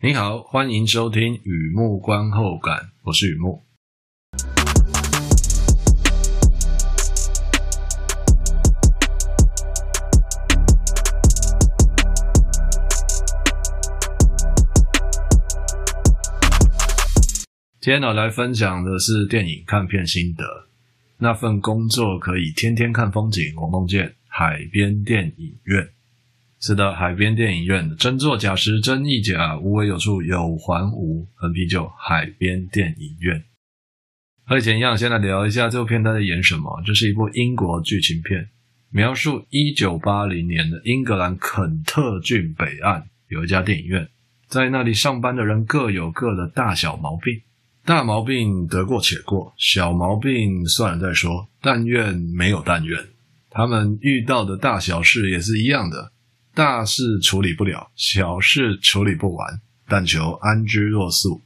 你好，欢迎收听雨木观后感，我是雨木。今天呢，来分享的是电影看片心得。那份工作可以天天看风景，我梦见海边电影院。是的，海边电影院，真作假时，真亦假，无为有处有还无。横批就海边电影院。和以前一样，先来聊一下这部片它在演什么。这是一部英国剧情片，描述一九八零年的英格兰肯特郡北岸有一家电影院，在那里上班的人各有各的大小毛病，大毛病得过且过，小毛病算了再说。但愿没有但愿，他们遇到的大小事也是一样的。大事处理不了，小事处理不完，但求安之若素。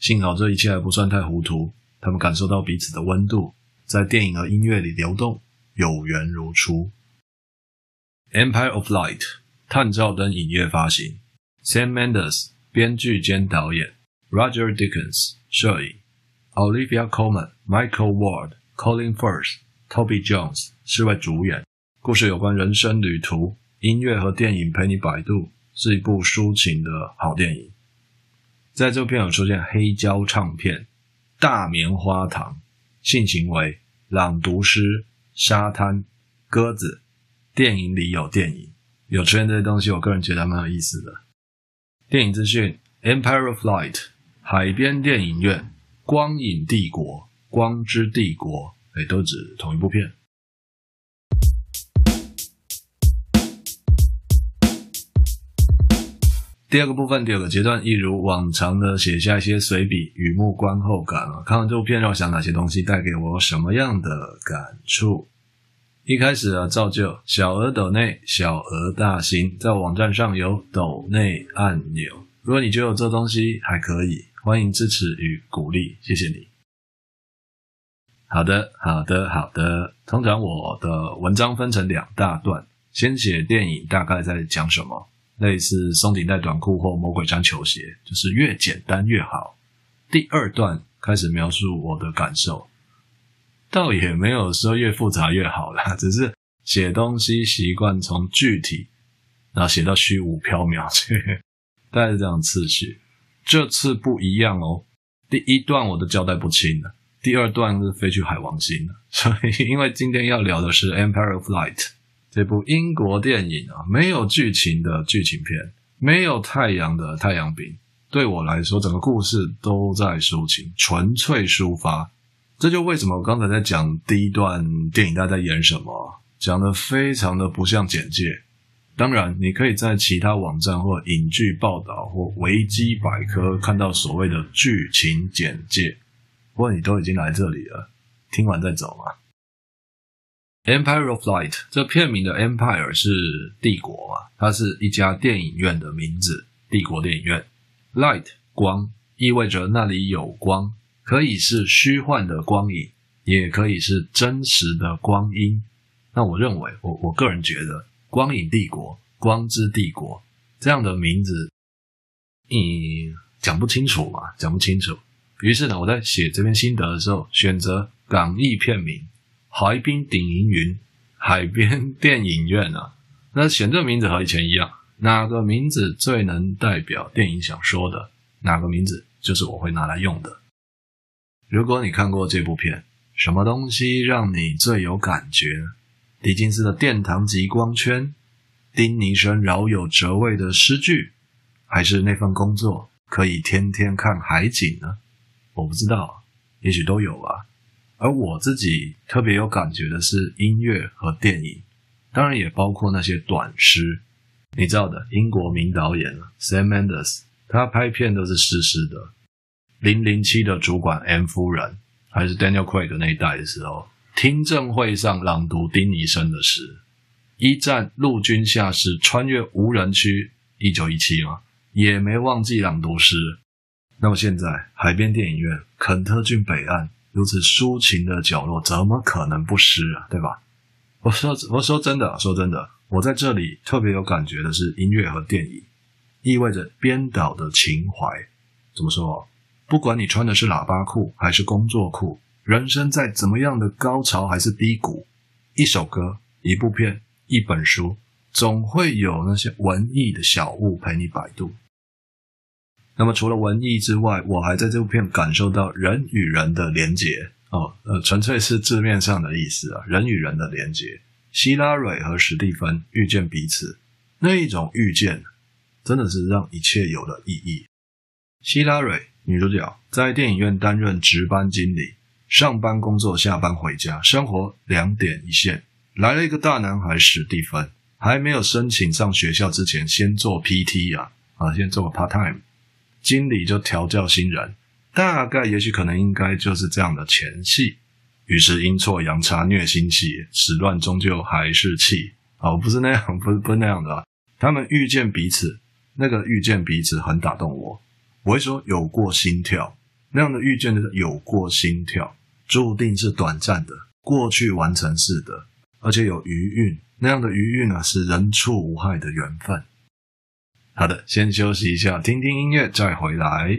幸好这一切还不算太糊涂，他们感受到彼此的温度，在电影和音乐里流动，有缘如初。《Empire of Light》探照灯影业发行，Sam Mendes 编剧兼导演，Roger Deakins 摄影，Olivia Colman、Michael Ward、Colin Firth、Toby Jones 四位主演。故事有关人生旅途。音乐和电影陪你摆渡，是一部抒情的好电影。在这片有出现黑胶唱片、大棉花糖、性行为、朗读诗、沙滩、鸽子。电影里有电影，有出现这些东西，我个人觉得蛮有意思的。电影资讯：Empire of Light，海边电影院，光影帝国，光之帝国，诶，都指同一部片。第二个部分，第二个阶段，一如往常的写下一些随笔，雨幕观后感啊。看完这部片，让我想哪些东西带给我什么样的感触？一开始啊，照旧，小额抖内，小额大新，在网站上有抖内按钮。如果你觉得这东西还可以，欢迎支持与鼓励，谢谢你。好的，好的，好的。通常我的文章分成两大段，先写电影大概在讲什么。类似松紧带短裤或魔鬼毡球鞋，就是越简单越好。第二段开始描述我的感受，倒也没有说越复杂越好啦，只是写东西习惯从具体，然后写到虚无缥缈去，大概是这样次序。这次不一样哦，第一段我都交代不清了，第二段是飞去海王星了。所以，因为今天要聊的是《Empire of Light》。这部英国电影啊，没有剧情的剧情片，没有太阳的太阳饼。对我来说，整个故事都在抒情，纯粹抒发。这就为什么我刚才在讲第一段电影，大家在演什么，讲得非常的不像简介。当然，你可以在其他网站或影剧报道或维基百科看到所谓的剧情简介。不过你都已经来这里了，听完再走嘛。Empire of Light，这片名的 Empire 是帝国嘛？它是一家电影院的名字，帝国电影院。Light 光意味着那里有光，可以是虚幻的光影，也可以是真实的光阴。那我认为，我我个人觉得，光影帝国、光之帝国这样的名字，嗯，讲不清楚嘛，讲不清楚。于是呢，我在写这篇心得的时候，选择港译片名。海滨电影院，海边电影院啊，那选这名字和以前一样，哪个名字最能代表电影想说的，哪个名字就是我会拿来用的。如果你看过这部片，什么东西让你最有感觉？狄金斯的殿堂级光圈，丁尼生饶有哲味的诗句，还是那份工作可以天天看海景呢？我不知道，也许都有吧。而我自己特别有感觉的是音乐和电影，当然也包括那些短诗。你知道的，英国名导演 Sam Mendes，他拍片都是湿湿的。零零七的主管 M 夫人，还是 Daniel Craig 那一代的时候，听证会上朗读丁尼生的诗。一战陆军下士穿越无人区，一九一七嘛，也没忘记朗读诗。那么现在，海边电影院，肯特郡北岸。如此抒情的角落，怎么可能不湿啊？对吧？我说，我说真的，说真的，我在这里特别有感觉的是音乐和电影。意味着编导的情怀。怎么说？不管你穿的是喇叭裤还是工作裤，人生在怎么样的高潮还是低谷，一首歌、一部片、一本书，总会有那些文艺的小物陪你摆渡。那么除了文艺之外，我还在这部片感受到人与人的连结哦，呃，纯粹是字面上的意思啊，人与人的连结。希拉蕊和史蒂芬遇见彼此，那一种遇见，真的是让一切有了意义。希拉蕊。女主角在电影院担任值班经理，上班工作，下班回家，生活两点一线。来了一个大男孩史蒂芬，还没有申请上学校之前，先做 PT 啊啊，先做个 part time。经理就调教新人，大概也许可能应该就是这样的前戏。于是阴错阳差虐心戏，始乱终究还是气。哦，不是那样，不是不是那样的啊。他们遇见彼此，那个遇见彼此很打动我。我会说有过心跳，那样的遇见就是有过心跳，注定是短暂的，过去完成式的，而且有余韵。那样的余韵啊，是人畜无害的缘分。好的，先休息一下，听听音乐，再回来。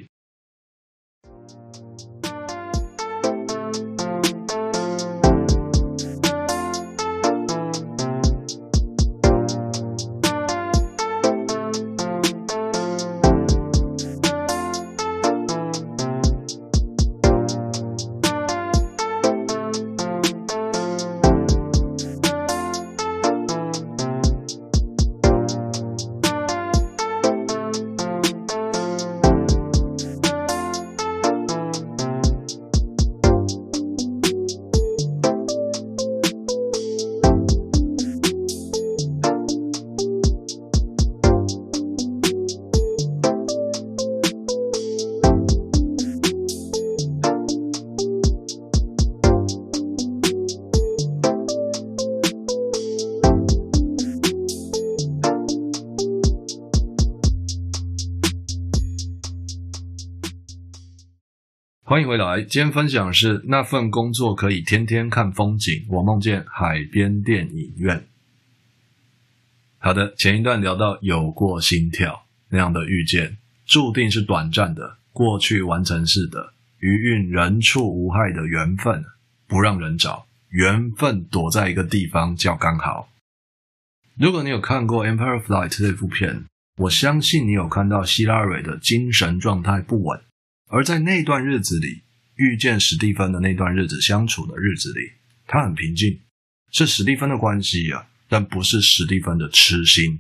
欢迎回来，今天分享的是那份工作可以天天看风景。我梦见海边电影院。好的，前一段聊到有过心跳那样的遇见，注定是短暂的，过去完成式的，余韵人畜无害的缘分，不让人找，缘分躲在一个地方叫刚好。如果你有看过《Empire of Light》这部片，我相信你有看到希拉蕊的精神状态不稳。而在那段日子里，遇见史蒂芬的那段日子相处的日子里，他很平静，是史蒂芬的关系啊，但不是史蒂芬的痴心。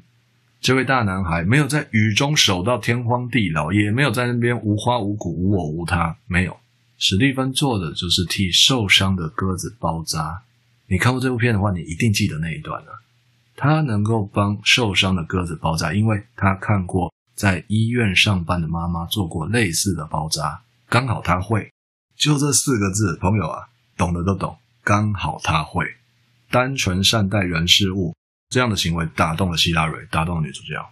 这位大男孩没有在雨中守到天荒地老，也没有在那边无花无果无我无他，没有。史蒂芬做的就是替受伤的鸽子包扎。你看过这部片的话，你一定记得那一段了。他能够帮受伤的鸽子包扎，因为他看过。在医院上班的妈妈做过类似的包扎，刚好他会，就这四个字，朋友啊，懂的都懂，刚好他会，单纯善待人事物，这样的行为打动了希拉蕊，打动了女主角，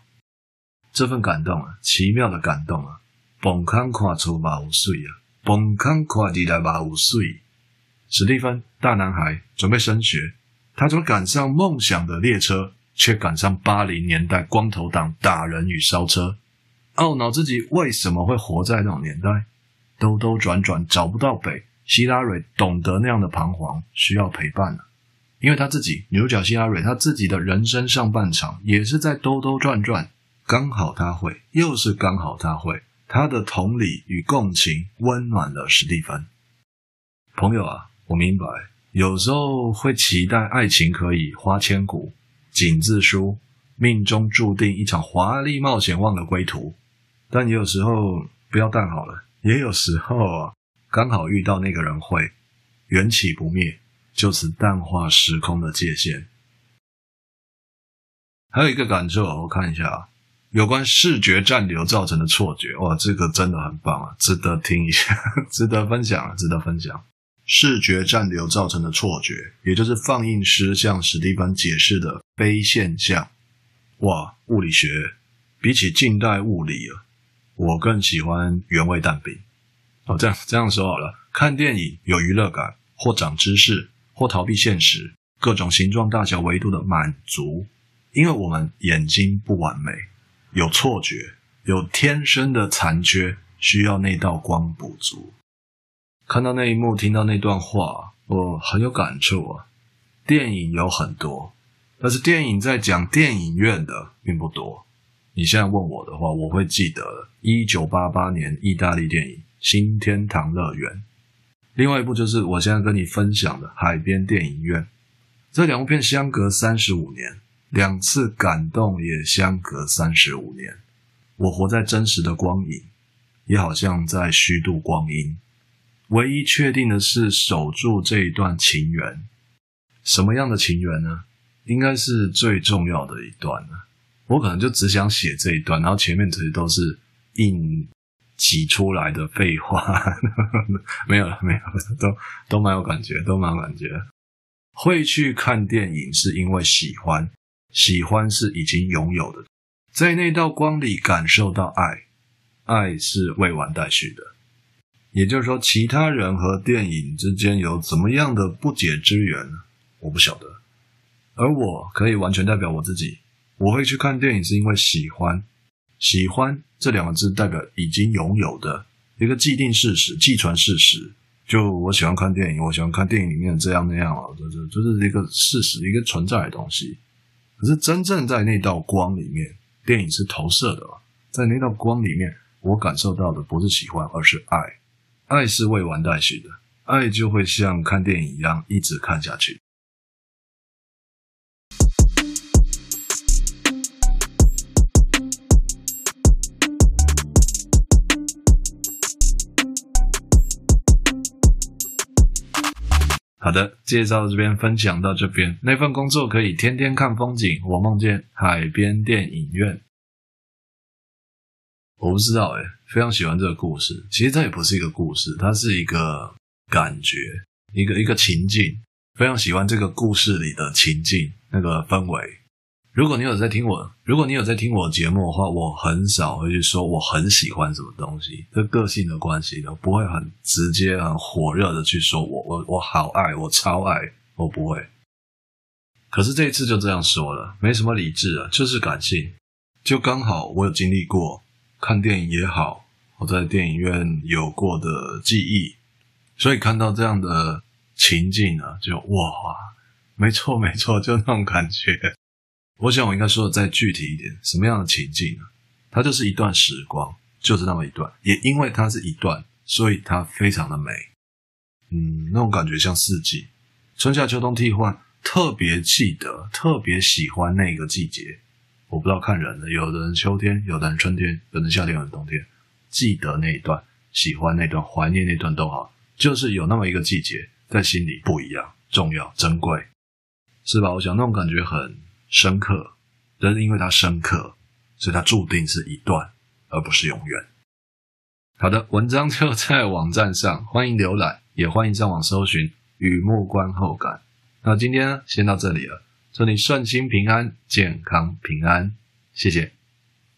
这份感动啊，奇妙的感动啊，崩康跨出八五岁啊，崩康跨地来八五岁，史蒂芬大男孩准备升学，他准备赶上梦想的列车。却赶上八零年代光头党打人与烧车，懊恼自己为什么会活在那种年代，兜兜转转找不到北。希拉蕊懂得那样的彷徨，需要陪伴了，因为他自己牛角希拉蕊，他自己的人生上半场也是在兜兜转转，刚好他会，又是刚好他会，他的同理与共情温暖了史蒂芬。朋友啊，我明白，有时候会期待爱情可以花千骨。井字书，命中注定一场华丽冒险，忘了归途。但也有时候不要淡好了，也有时候啊，刚好遇到那个人会缘起不灭，就此淡化时空的界限。还有一个感受，我看一下啊，有关视觉暂留造成的错觉，哇，这个真的很棒啊，值得听一下，值得分享啊，值得分享。视觉暂留造成的错觉，也就是放映师向史蒂芬解释的非现象。哇，物理学比起近代物理啊，我更喜欢原味蛋饼。哦，这样这样说好了，看电影有娱乐感，或长知识，或逃避现实，各种形状、大小、维度的满足。因为我们眼睛不完美，有错觉，有天生的残缺，需要那道光补足。看到那一幕，听到那段话，我很有感触啊。电影有很多，但是电影在讲电影院的并不多。你现在问我的话，我会记得一九八八年意大利电影《新天堂乐园》，另外一部就是我现在跟你分享的《海边电影院》。这两部片相隔三十五年，两次感动也相隔三十五年。我活在真实的光影，也好像在虚度光阴。唯一确定的是，守住这一段情缘。什么样的情缘呢？应该是最重要的一段了。我可能就只想写这一段，然后前面这些都是硬挤出来的废话。没有了，没有了，都都蛮有感觉，都蛮有感觉。会去看电影是因为喜欢，喜欢是已经拥有的，在那道光里感受到爱，爱是未完待续的。也就是说，其他人和电影之间有怎么样的不解之缘，我不晓得。而我可以完全代表我自己，我会去看电影是因为喜欢。喜欢这两个字代表已经拥有的一个既定事实、既存事实。就我喜欢看电影，我喜欢看电影里面这样那样啊，这这就是一个事实，一个存在的东西。可是真正在那道光里面，电影是投射的，在那道光里面，我感受到的不是喜欢，而是爱。爱是未完待续的，爱就会像看电影一样一直看下去。好的，介绍这边分享到这边。那份工作可以天天看风景，我梦见海边电影院。我不知道诶，非常喜欢这个故事。其实它也不是一个故事，它是一个感觉，一个一个情境。非常喜欢这个故事里的情境，那个氛围。如果你有在听我，如果你有在听我节目的话，我很少会去说我很喜欢什么东西，这个性的关系的，不会很直接、很火热的去说我我我好爱，我超爱，我不会。可是这一次就这样说了，没什么理智啊，就是感性。就刚好我有经历过。看电影也好，我在电影院有过的记忆，所以看到这样的情境呢，就哇，没错没错，就那种感觉。我想我应该说的再具体一点，什么样的情境呢？它就是一段时光，就是那么一段。也因为它是一段，所以它非常的美。嗯，那种感觉像四季，春夏秋冬替换，特别记得，特别喜欢那个季节。我不知道看人的，有的人秋天，有的人春天，有的人夏天，有的人冬天。记得那一段，喜欢那段，怀念那段都好，就是有那么一个季节在心里不一样，重要，珍贵，是吧？我想那种感觉很深刻，但是因为它深刻，所以它注定是一段，而不是永远。好的，文章就在网站上，欢迎浏览，也欢迎上网搜寻雨幕观后感。那今天，先到这里了。祝你顺心平安，健康平安，谢谢。